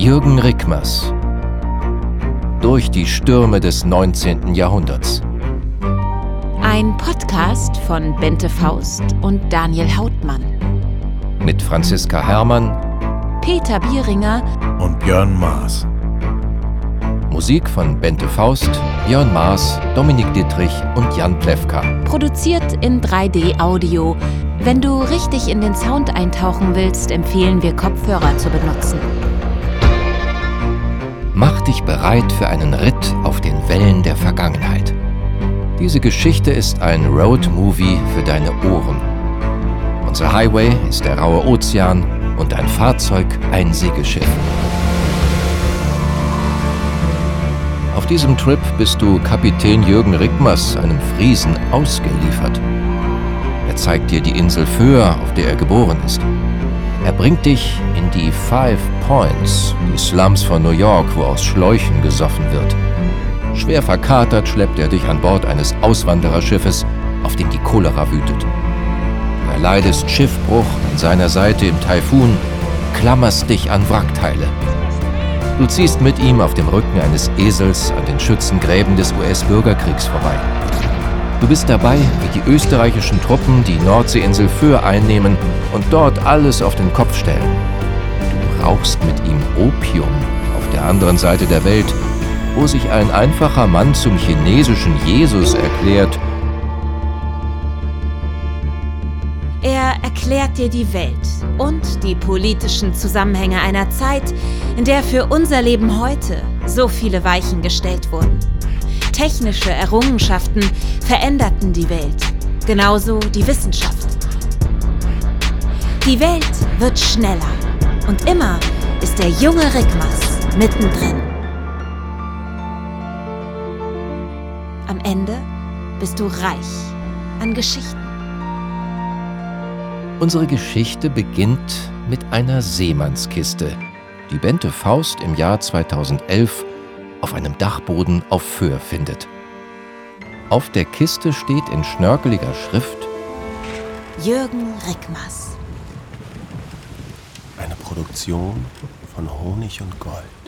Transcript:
Jürgen Rickmers durch die Stürme des 19. Jahrhunderts. Ein Podcast von Bente Faust und Daniel Hautmann. Mit Franziska Herrmann, Peter Bieringer und Björn Maas. Musik von Bente Faust, Björn Maas, Dominik Dittrich und Jan Plewka. Produziert in 3D-Audio. Wenn du richtig in den Sound eintauchen willst, empfehlen wir Kopfhörer zu benutzen. Dich bereit für einen Ritt auf den Wellen der Vergangenheit. Diese Geschichte ist ein Road-Movie für deine Ohren. Unser Highway ist der raue Ozean und dein Fahrzeug ein Segelschiff. Auf diesem Trip bist du Kapitän Jürgen Rickmers, einem Friesen, ausgeliefert. Er zeigt dir die Insel Föhr, auf der er geboren ist. Er bringt dich die Five Points, die Slums von New York, wo aus Schläuchen gesoffen wird. Schwer verkatert schleppt er dich an Bord eines Auswandererschiffes, auf dem die Cholera wütet. Du erleidest Schiffbruch an seiner Seite im Taifun, klammerst dich an Wrackteile. Du ziehst mit ihm auf dem Rücken eines Esels an den Schützengräben des US-Bürgerkriegs vorbei. Du bist dabei, wie die österreichischen Truppen die Nordseeinsel Föhr einnehmen und dort alles auf den Kopf stellen. Rauchst mit ihm Opium auf der anderen Seite der Welt, wo sich ein einfacher Mann zum chinesischen Jesus erklärt. Er erklärt dir die Welt und die politischen Zusammenhänge einer Zeit, in der für unser Leben heute so viele Weichen gestellt wurden. Technische Errungenschaften veränderten die Welt, genauso die Wissenschaft. Die Welt wird schneller und immer ist der junge Rickmers mittendrin. Am Ende bist du reich an Geschichten. Unsere Geschichte beginnt mit einer Seemannskiste, die Bente Faust im Jahr 2011 auf einem Dachboden auf Föhr findet. Auf der Kiste steht in schnörkeliger Schrift Jürgen Rickmers. Produktion von Honig und Gold.